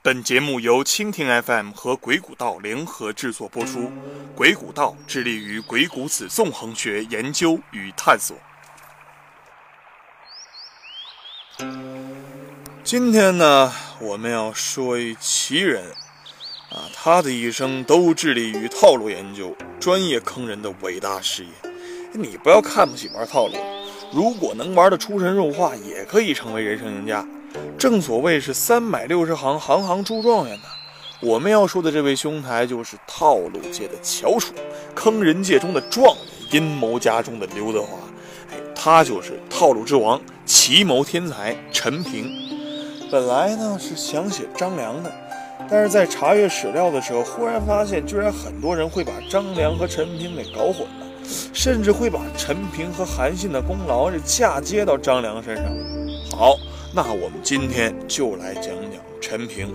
本节目由蜻蜓 FM 和鬼谷道联合制作播出。鬼谷道致力于鬼谷子纵横学研究与探索。今天呢，我们要说一奇人啊，他的一生都致力于套路研究，专业坑人的伟大事业。你不要看不起玩套路，如果能玩的出神入化，也可以成为人生赢家。正所谓是三百六十行，行行出状元呢。我们要说的这位兄台，就是套路界的翘楚，坑人界中的状元，阴谋家中的刘德华。哎，他就是套路之王，奇谋天才陈平。本来呢是想写张良的，但是在查阅史料的时候，忽然发现，居然很多人会把张良和陈平给搞混了，甚至会把陈平和韩信的功劳是嫁接到张良身上。好。那我们今天就来讲讲陈平。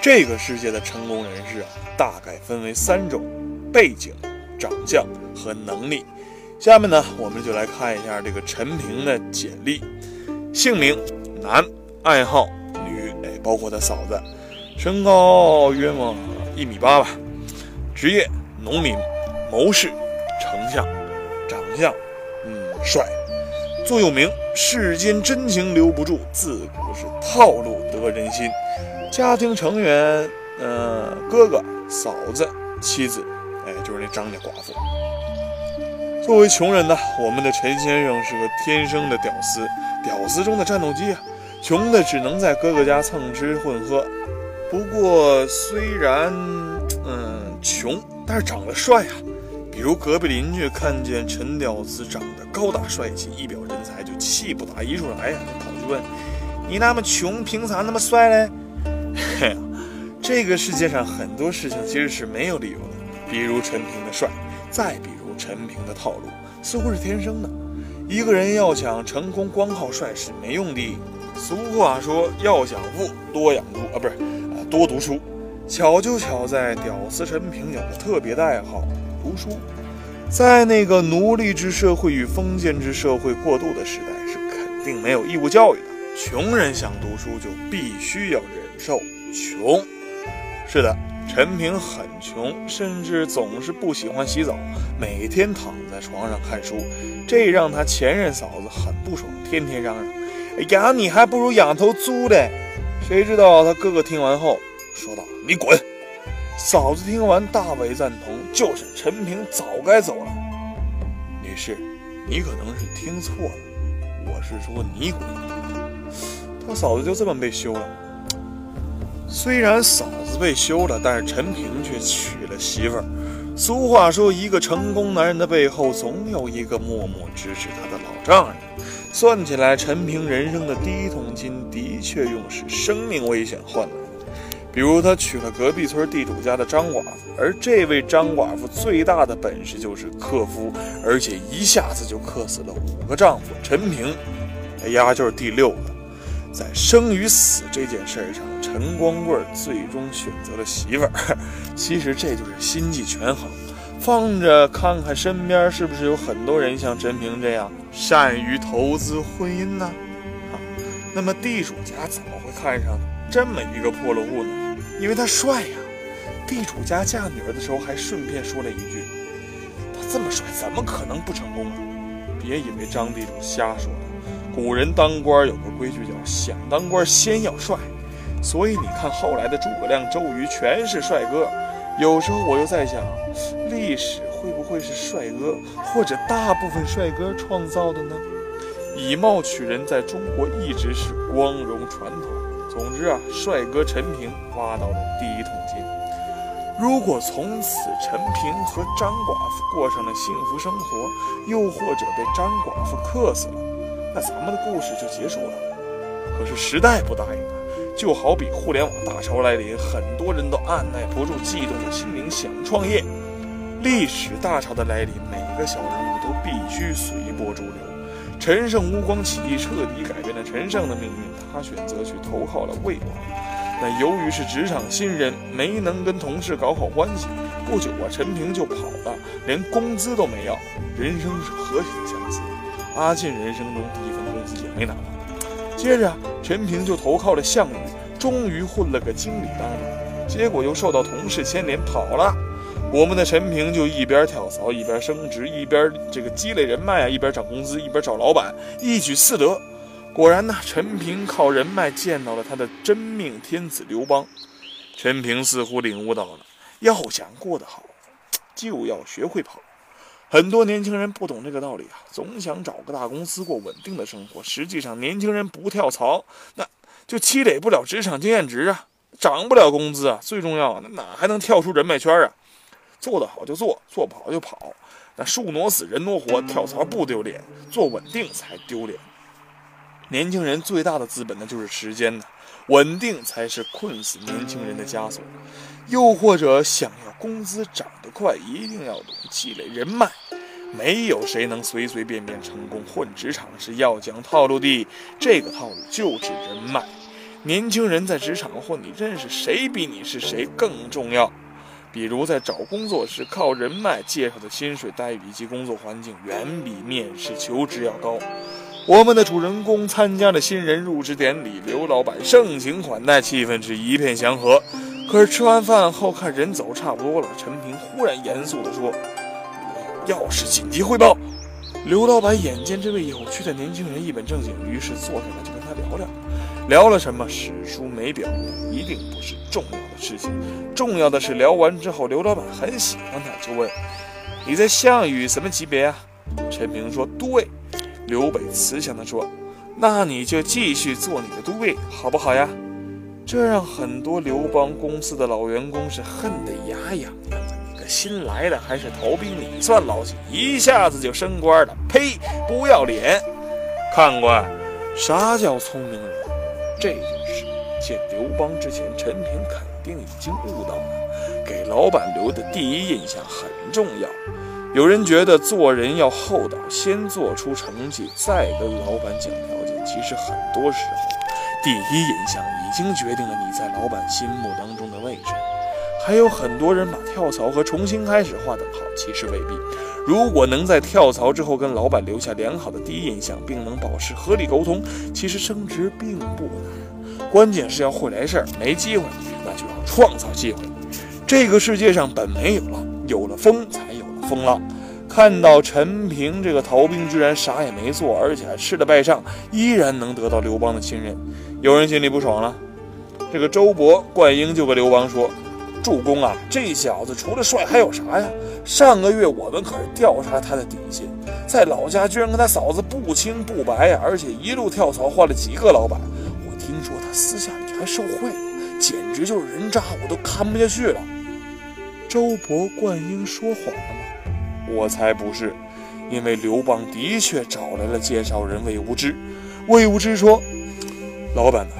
这个世界的成功人士啊，大概分为三种：背景、长相和能力。下面呢，我们就来看一下这个陈平的简历。姓名男，爱好女，哎，包括他嫂子。身高约莫一米八吧。职业农民，谋士，丞相。长相，嗯，帅。座右铭：世间真情留不住，自古是套路得人心。家庭成员，呃，哥哥、嫂子、妻子，哎，就是那张家寡妇。作为穷人呢，我们的陈先生是个天生的屌丝，屌丝中的战斗机啊，穷的只能在哥哥家蹭吃混喝。不过虽然，嗯，穷，但是长得帅啊。比如隔壁邻居看见陈屌丝长得高大帅气、一表人才，就气不打一处来呀，就跑去问：“你那么穷，凭啥那么帅嘞？”嘿，这个世界上很多事情其实是没有理由的，比如陈平的帅，再比如陈平的套路，似乎是天生的。一个人要想成功，光靠帅是没用的。俗话说：“要想富，多养猪啊，不是，啊，多读书。”巧就巧在屌丝陈平有个特别的爱好。读书，在那个奴隶制社会与封建制社会过渡的时代，是肯定没有义务教育的。穷人想读书，就必须要忍受穷。是的，陈平很穷，甚至总是不喜欢洗澡，每天躺在床上看书，这让他前任嫂子很不爽，天天嚷嚷：“哎呀，你还不如养头猪嘞！”谁知道他哥哥听完后说道：“你滚！”嫂子听完大为赞同，就是陈平早该走了。女士，你可能是听错了，我是说你。他嫂子就这么被休了。虽然嫂子被休了，但是陈平却娶了媳妇儿。俗话说，一个成功男人的背后，总有一个默默支持他的老丈人。算起来，陈平人生的第一桶金，的确用是生命危险换来。比如他娶了隔壁村地主家的张寡妇，而这位张寡妇最大的本事就是克夫，而且一下子就克死了五个丈夫。陈平，哎呀，就是第六个。在生与死这件事上，陈光棍最终选择了媳妇儿。其实这就是心计权衡。放着看看身边是不是有很多人像陈平这样善于投资婚姻呢？啊，那么地主家怎么会看上这么一个破落户呢？因为他帅呀，地主家嫁女儿的时候还顺便说了一句：“他这么帅，怎么可能不成功啊？”别以为张地主瞎说的，古人当官有个规矩叫“想当官先要帅”，所以你看后来的诸葛亮、周瑜全是帅哥。有时候我又在想，历史会不会是帅哥或者大部分帅哥创造的呢？以貌取人在中国一直是光荣传统。总之啊，帅哥陈平挖到了第一桶金。如果从此陈平和张寡妇过上了幸福生活，又或者被张寡妇克死了，那咱们的故事就结束了。可是时代不答应啊，就好比互联网大潮来临，很多人都按耐不住悸动的心灵想创业。历史大潮的来临，每个小人物都必须随波逐流。陈胜吴广起义彻底改变了陈胜的命运，他选择去投靠了魏王。那由于是职场新人，没能跟同事搞好关系，不久啊，陈平就跑了，连工资都没要。人生是何其的相似！阿进人生中第一份工资也没拿到。接着，陈平就投靠了项羽，终于混了个经理当中，结果又受到同事牵连跑了。我们的陈平就一边跳槽一边升职，一边这个积累人脉啊，一边涨工资，一边找老板，一举四得。果然呢，陈平靠人脉见到了他的真命天子刘邦。陈平似乎领悟到了，要想过得好，就要学会跑。很多年轻人不懂这个道理啊，总想找个大公司过稳定的生活。实际上，年轻人不跳槽，那就积累不了职场经验值啊，涨不了工资啊。最重要，那哪还能跳出人脉圈啊？做得好就做，做不好就跑。那树挪死，人挪活，跳槽不丢脸，做稳定才丢脸。年轻人最大的资本呢，就是时间呢，稳定才是困死年轻人的枷锁。又或者想要工资涨得快，一定要积累人脉。没有谁能随随便便成功。混职场是要讲套路的，这个套路就是人脉。年轻人在职场混，你认识谁比你是谁更重要。比如在找工作时，靠人脉介绍的薪水待遇以及工作环境，远比面试求职要高。我们的主人公参加了新人入职典礼，刘老板盛情款待，气氛是一片祥和。可是吃完饭后，看人走差不多了，陈平忽然严肃地说：“要事紧急汇报。”刘老板眼见这位有趣的年轻人一本正经，于是坐下来就跟他聊聊。聊了什么？史书没表，一定不是重要事情。重要的是，聊完之后，刘老板很喜欢他，就问：“你在项羽什么级别啊？”陈平说：“都尉。”刘备慈祥地说：“那你就继续做你的都尉，好不好呀？”这让很多刘邦公司的老员工是恨得牙痒痒的。你个新来的还是逃兵，你算老几？一下子就升官了？呸！不要脸！看官，啥叫聪明人？这就是见刘邦之前，陈平肯定已经悟到了，给老板留的第一印象很重要。有人觉得做人要厚道，先做出成绩，再跟老板讲条件。其实很多时候，第一印象已经决定了你在老板心目当中的位置。还有很多人把跳槽和重新开始划等号，其实未必。如果能在跳槽之后跟老板留下良好的第一印象，并能保持合理沟通，其实升职并不难。关键是要会来事儿，没机会，那就要创造机会。这个世界上本没有浪，有了风才有了风浪。看到陈平这个逃兵居然啥也没做，而且还吃了败仗，依然能得到刘邦的信任，有人心里不爽了。这个周勃、灌婴就跟刘邦说。主公啊，这小子除了帅还有啥呀？上个月我们可是调查他的底细，在老家居然跟他嫂子不清不白呀，而且一路跳槽换了几个老板。私下里还受贿，简直就是人渣，我都看不下去了。周勃、灌婴说谎了吗？我才不是，因为刘邦的确找来了介绍人魏无知。魏无知说：“老板呢？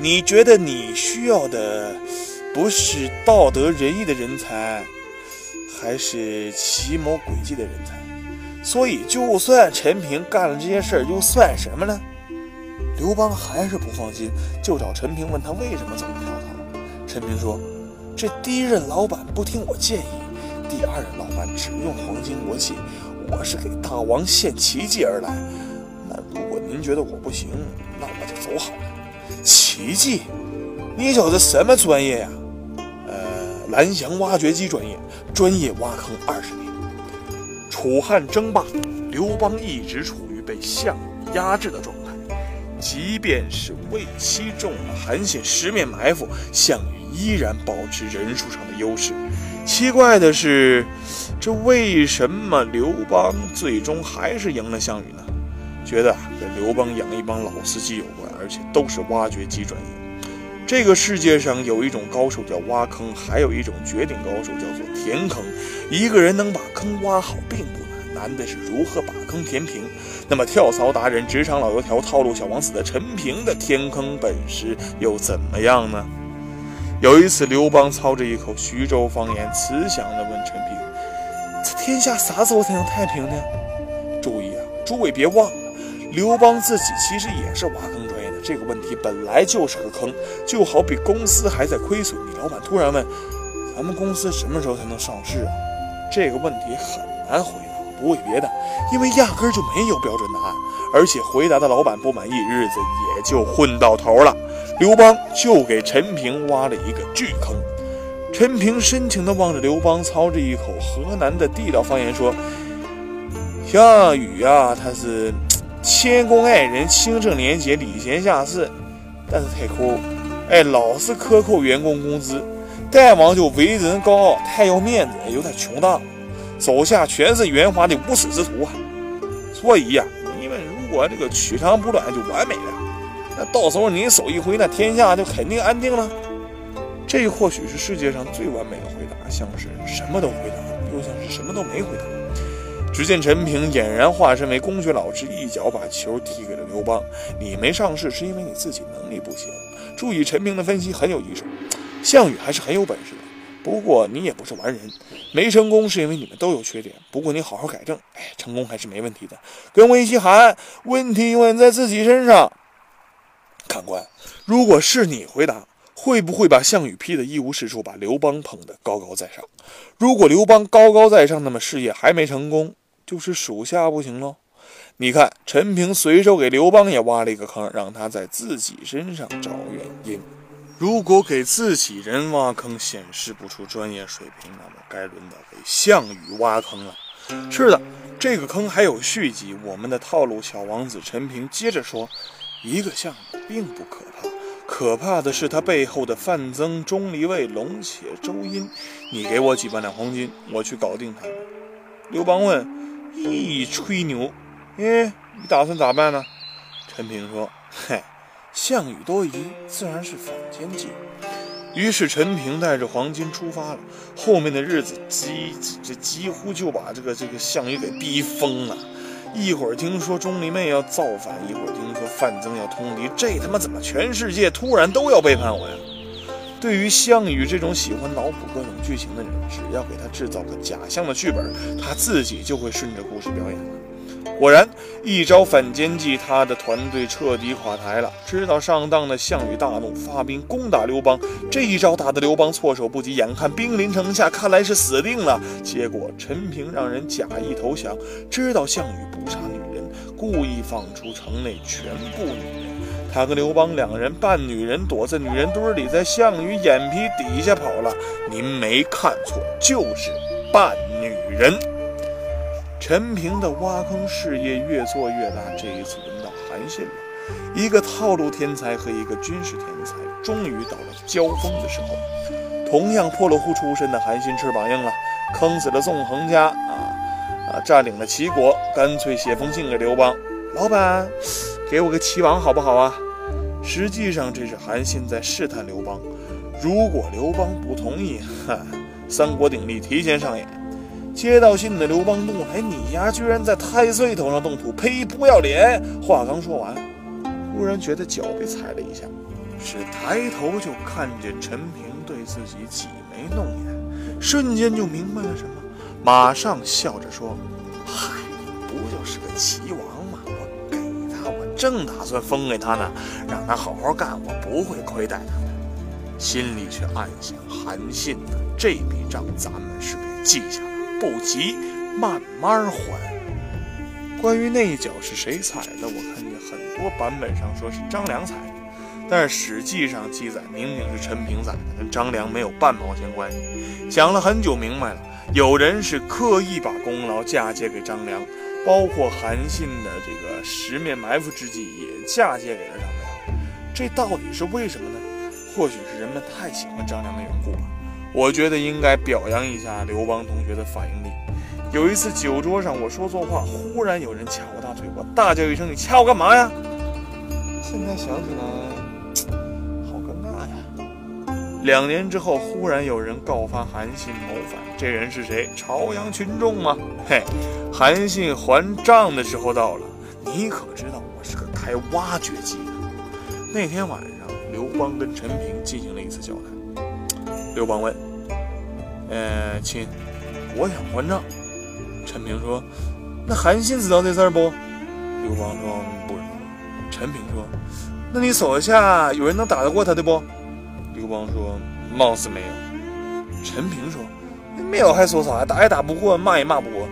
你觉得你需要的？”不是道德仁义的人才，还是奇谋诡计的人才。所以，就算陈平干了这些事儿，又算什么呢？刘邦还是不放心，就找陈平问他为什么走跳槽。陈平说：“这第一任老板不听我建议，第二任老板只用黄金国器，我是给大王献奇迹而来。那如果您觉得我不行，那我就走好了。奇迹？你小子什么专业呀？”呃蓝翔挖掘机专业，专业挖坑二十年。楚汉争霸，刘邦一直处于被项羽压制的状态，即便是魏期中了韩信十面埋伏，项羽依然保持人数上的优势。奇怪的是，这为什么刘邦最终还是赢了项羽呢？觉得跟刘邦养一帮老司机有关，而且都是挖掘机专业。这个世界上有一种高手叫挖坑，还有一种绝顶高手叫做填坑。一个人能把坑挖好并不难，难的是如何把坑填平。那么跳槽达人、职场老油条、套路小王子的陈平的填坑本事又怎么样呢？有一次，刘邦操着一口徐州方言，慈祥地问陈平：“这天下啥时候才能太平呢？”注意啊，诸位别忘了，刘邦自己其实也是挖坑专业的。这个问题本来就是个坑，就好比公司还在亏损，你老板突然问：“咱们公司什么时候才能上市啊？”这个问题很难回答，不为别的，因为压根就没有标准答案，而且回答的老板不满意，日子也就混到头了。刘邦就给陈平挖了一个巨坑。陈平深情地望着刘邦，操着一口河南的地道方言说：“项羽呀，他是谦恭爱人、清正廉洁、礼贤下士，但是太抠，哎，老是克扣员工工资。大王就为人高傲，太要面子，有点穷大了，手下全是圆滑的无耻之徒啊。所以呀，你们如果这个取长补短，就完美了。那到时候你手一挥，那天下就肯定安定了。”这或许是世界上最完美的回答，像是什么都回答，又像是什么都没回答。只见陈平俨然化身为公爵老师，一脚把球踢给了刘邦。你没上市是因为你自己能力不行。注意，陈平的分析很有艺术。项羽还是很有本事的，不过你也不是完人，没成功是因为你们都有缺点。不过你好好改正，哎，成功还是没问题的。跟我一起喊，问题永远在自己身上。看官，如果是你回答。会不会把项羽批得一无是处，把刘邦捧得高高在上？如果刘邦高高在上，那么事业还没成功，就是属下不行喽。你看，陈平随手给刘邦也挖了一个坑，让他在自己身上找原因。如果给自己人挖坑显示不出专业水平，那么该轮到给项羽挖坑了。是的，这个坑还有续集。我们的套路小王子陈平接着说：“一个项羽并不可怕。”可怕的是他背后的范增、钟离昧、龙且、周殷。你给我几万两黄金，我去搞定他们。刘邦问：“一，吹牛？哎，你打算咋办呢？”陈平说：“嗨，项羽多疑，自然是反间计。”于是陈平带着黄金出发了。后面的日子，几这几乎就把这个这个项羽给逼疯了。一会儿听说钟离昧要造反，一会儿听说范增要通敌，这他妈怎么全世界突然都要背叛我呀？对于项羽这种喜欢脑补各种剧情的人，只要给他制造个假象的剧本，他自己就会顺着故事表演。果然，一招反间计，他的团队彻底垮台了。知道上当的项羽大怒，发兵攻打刘邦。这一招打得刘邦措手不及，眼看兵临城下，看来是死定了。结果陈平让人假意投降，知道项羽不杀女人，故意放出城内全部女人。他和刘邦两人扮女人，躲在女人堆里，在项羽眼皮底下跑了。您没看错，就是扮女人。陈平的挖坑事业越做越大，这一次轮到韩信了。一个套路天才和一个军事天才，终于到了交锋的时候。同样破落户出身的韩信翅膀硬了，坑死了纵横家啊啊，占领了齐国，干脆写封信给刘邦：“老板，给我个齐王好不好啊？”实际上这是韩信在试探刘邦，如果刘邦不同意，哈，三国鼎立提前上演。接到信的刘邦怒了：“哎：“你呀，居然在太岁头上动土！呸，不要脸！”话刚说完，忽然觉得脚被踩了一下，是抬头就看见陈平对自己挤眉弄眼，瞬间就明白了什么，马上笑着说：“嗨，不就是个齐王吗？我给他，我正打算封给他呢，让他好好干，我不会亏待他的。”心里却暗想：韩信呢，这笔账咱们是给记下了。不急，慢慢还。关于那一脚是谁踩的，我看见很多版本上说是张良踩的，但是史记上记载明明是陈平踩的，跟张良没有半毛钱关系。想了很久，明白了，有人是刻意把功劳嫁接给张良，包括韩信的这个十面埋伏之计也嫁接给了张良。这到底是为什么呢？或许是人们太喜欢张良的缘故吧。我觉得应该表扬一下刘邦同学的反应力。有一次酒桌上我说错话，忽然有人掐我大腿，我大叫一声：“你掐我干嘛呀？”现在想起来，好尴尬呀。两年之后，忽然有人告发韩信谋反，这人是谁？朝阳群众吗？嘿，韩信还账的时候到了。你可知道我是个开挖掘机的？那天晚上，刘邦跟陈平进行了一次交谈。刘邦问：“呃，亲，我想还账。”陈平说：“那韩信知道这事儿不？”刘邦说：“不知道。”陈平说：“那你手下有人能打得过他的不？”刘邦说：“貌似没有。”陈平说：“没有还说啥？打也打不过，骂也骂不过。”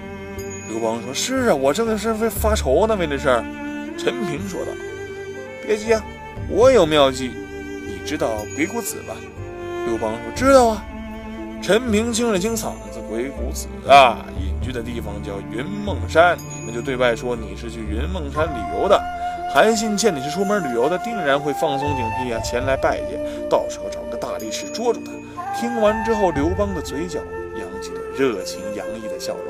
刘邦说：“是啊，我正是为发愁呢，为这事儿。”陈平说道：“别急啊，我有妙计。”你知道鬼谷子吧？”刘邦说：“知道啊。”陈平清了清嗓子：“鬼谷子啊，隐居的地方叫云梦山，你们就对外说你是去云梦山旅游的。韩信见你是出门旅游的，定然会放松警惕啊，前来拜见，到时候找个大力士捉住他。”听完之后，刘邦的嘴角扬起了热情洋溢的笑容。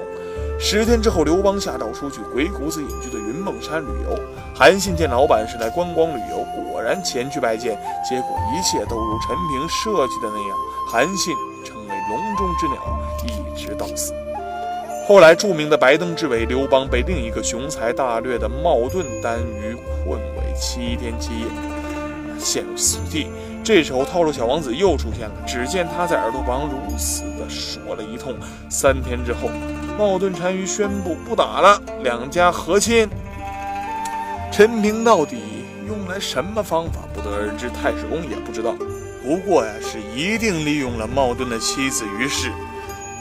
十天之后，刘邦下诏出去鬼谷子隐居的云梦山旅游。韩信见老板是来观光旅游，果然前去拜见。结果一切都如陈平设计的那样，韩信成为笼中之鸟，一直到死。后来，著名的白登之围刘邦被另一个雄才大略的冒顿单于困为七天七夜，陷入死地。这时候，套路小王子又出现了。只见他在耳朵旁如此的说了一通。三天之后。冒顿单于宣布不打了，两家和亲。陈平到底用来什么方法，不得而知，太史公也不知道。不过呀，是一定利用了茂顿的妻子于氏。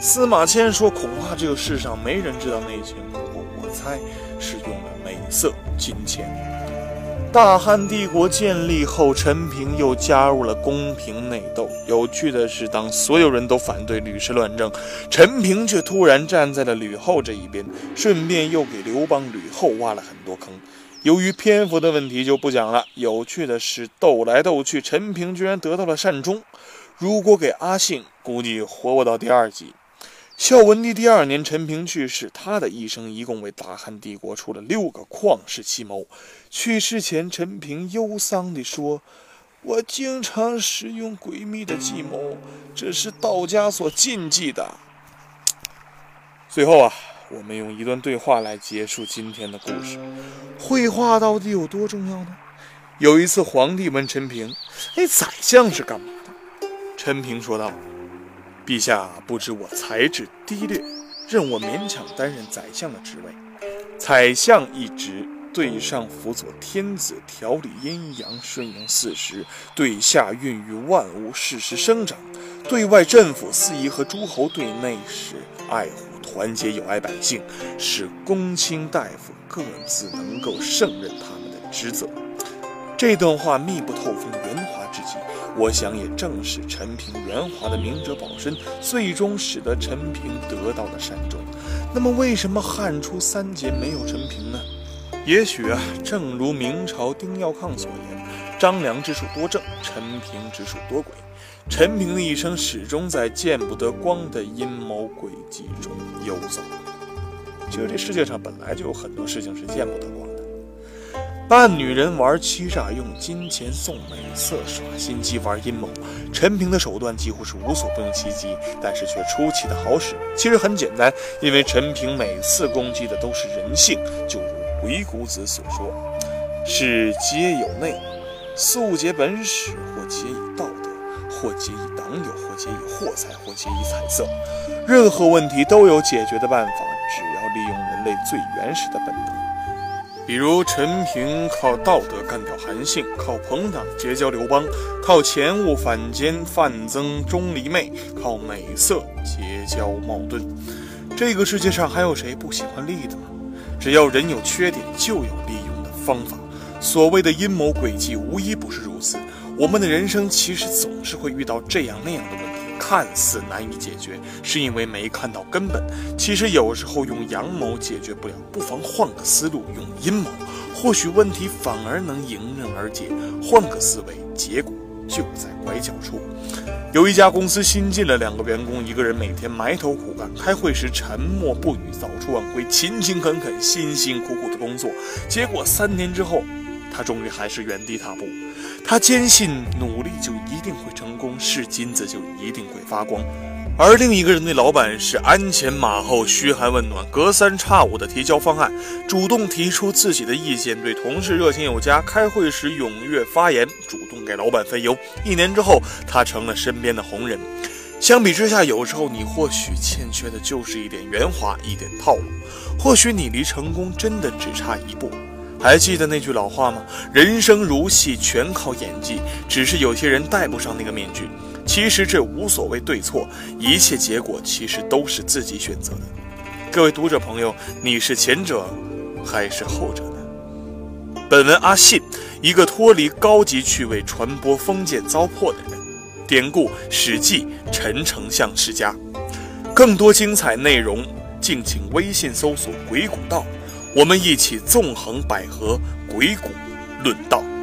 司马迁说，恐怕这个世上没人知道内情。不过我猜是用了美色、金钱。大汉帝国建立后，陈平又加入了宫廷内斗。有趣的是，当所有人都反对吕氏乱政，陈平却突然站在了吕后这一边，顺便又给刘邦、吕后挖了很多坑。由于篇幅的问题，就不讲了。有趣的是，斗来斗去，陈平居然得到了善终。如果给阿信，估计活不到第二集。孝文帝第二年，陈平去世。他的一生一共为大汉帝国出了六个旷世奇谋。去世前，陈平忧伤地说：“我经常使用诡秘的计谋，这是道家所禁忌的。”最后啊，我们用一段对话来结束今天的故事。绘画到底有多重要呢？有一次，皇帝问陈平：“哎，宰相是干嘛的？”陈平说道。陛下不知我才智低劣，任我勉强担任宰相的职位。宰相一职，对上辅佐天子，调理阴阳，顺应四时；对下孕育万物，适时生长；对外镇抚司仪和诸侯；对内是爱护团结友爱百姓，使公卿大夫各自能够胜任他们的职责。这段话密不透风，圆滑之极。我想，也正是陈平圆滑的明哲保身，最终使得陈平得到了善终。那么，为什么汉初三杰没有陈平呢？也许啊，正如明朝丁耀康所言：“张良之术多正，陈平之术多诡。”陈平的一生始终在见不得光的阴谋诡计中游走。其实，这世界上本来就有很多事情是见不得光的。扮女人玩欺诈，用金钱送美色，耍心机玩阴谋。陈平的手段几乎是无所不用其极，但是却出奇的好使。其实很简单，因为陈平每次攻击的都是人性，就如鬼谷子所说：“是皆有内，素结本始，或结以道德，或结以党友，或结以货财，或结以彩色。任何问题都有解决的办法，只要利用人类最原始的本能。”比如陈平靠道德干掉韩信，靠朋党结交刘邦，靠钱物反间范增钟离昧，靠美色结交冒顿。这个世界上还有谁不喜欢利益的吗？只要人有缺点，就有利用的方法。所谓的阴谋诡计，无一不是如此。我们的人生其实总是会遇到这样那样的问题。看似难以解决，是因为没看到根本。其实有时候用阳谋解决不了，不妨换个思路，用阴谋，或许问题反而能迎刃而解。换个思维，结果就在拐角处。有一家公司新进了两个员工，一个人每天埋头苦干，开会时沉默不语，早出晚归，勤勤恳恳，辛辛苦苦的工作。结果三年之后。他终于还是原地踏步。他坚信努力就一定会成功，是金子就一定会发光。而另一个人对老板是鞍前马后、嘘寒问暖，隔三差五的提交方案，主动提出自己的意见，对同事热情有加，开会时踊跃发言，主动给老板分忧。一年之后，他成了身边的红人。相比之下，有时候你或许欠缺的就是一点圆滑，一点套路。或许你离成功真的只差一步。还记得那句老话吗？人生如戏全靠演技只是有些人戴不上那个面具。其实这无所谓对错一切结果其实都是自己选择的。各位读者朋友你是前者还是后者呢？本文阿信一个脱离高级趣味传播封建糟粕的人典故史记陈丞相世家。更多精彩内容敬请微信搜索鬼谷道我们一起纵横捭阖鬼谷论道。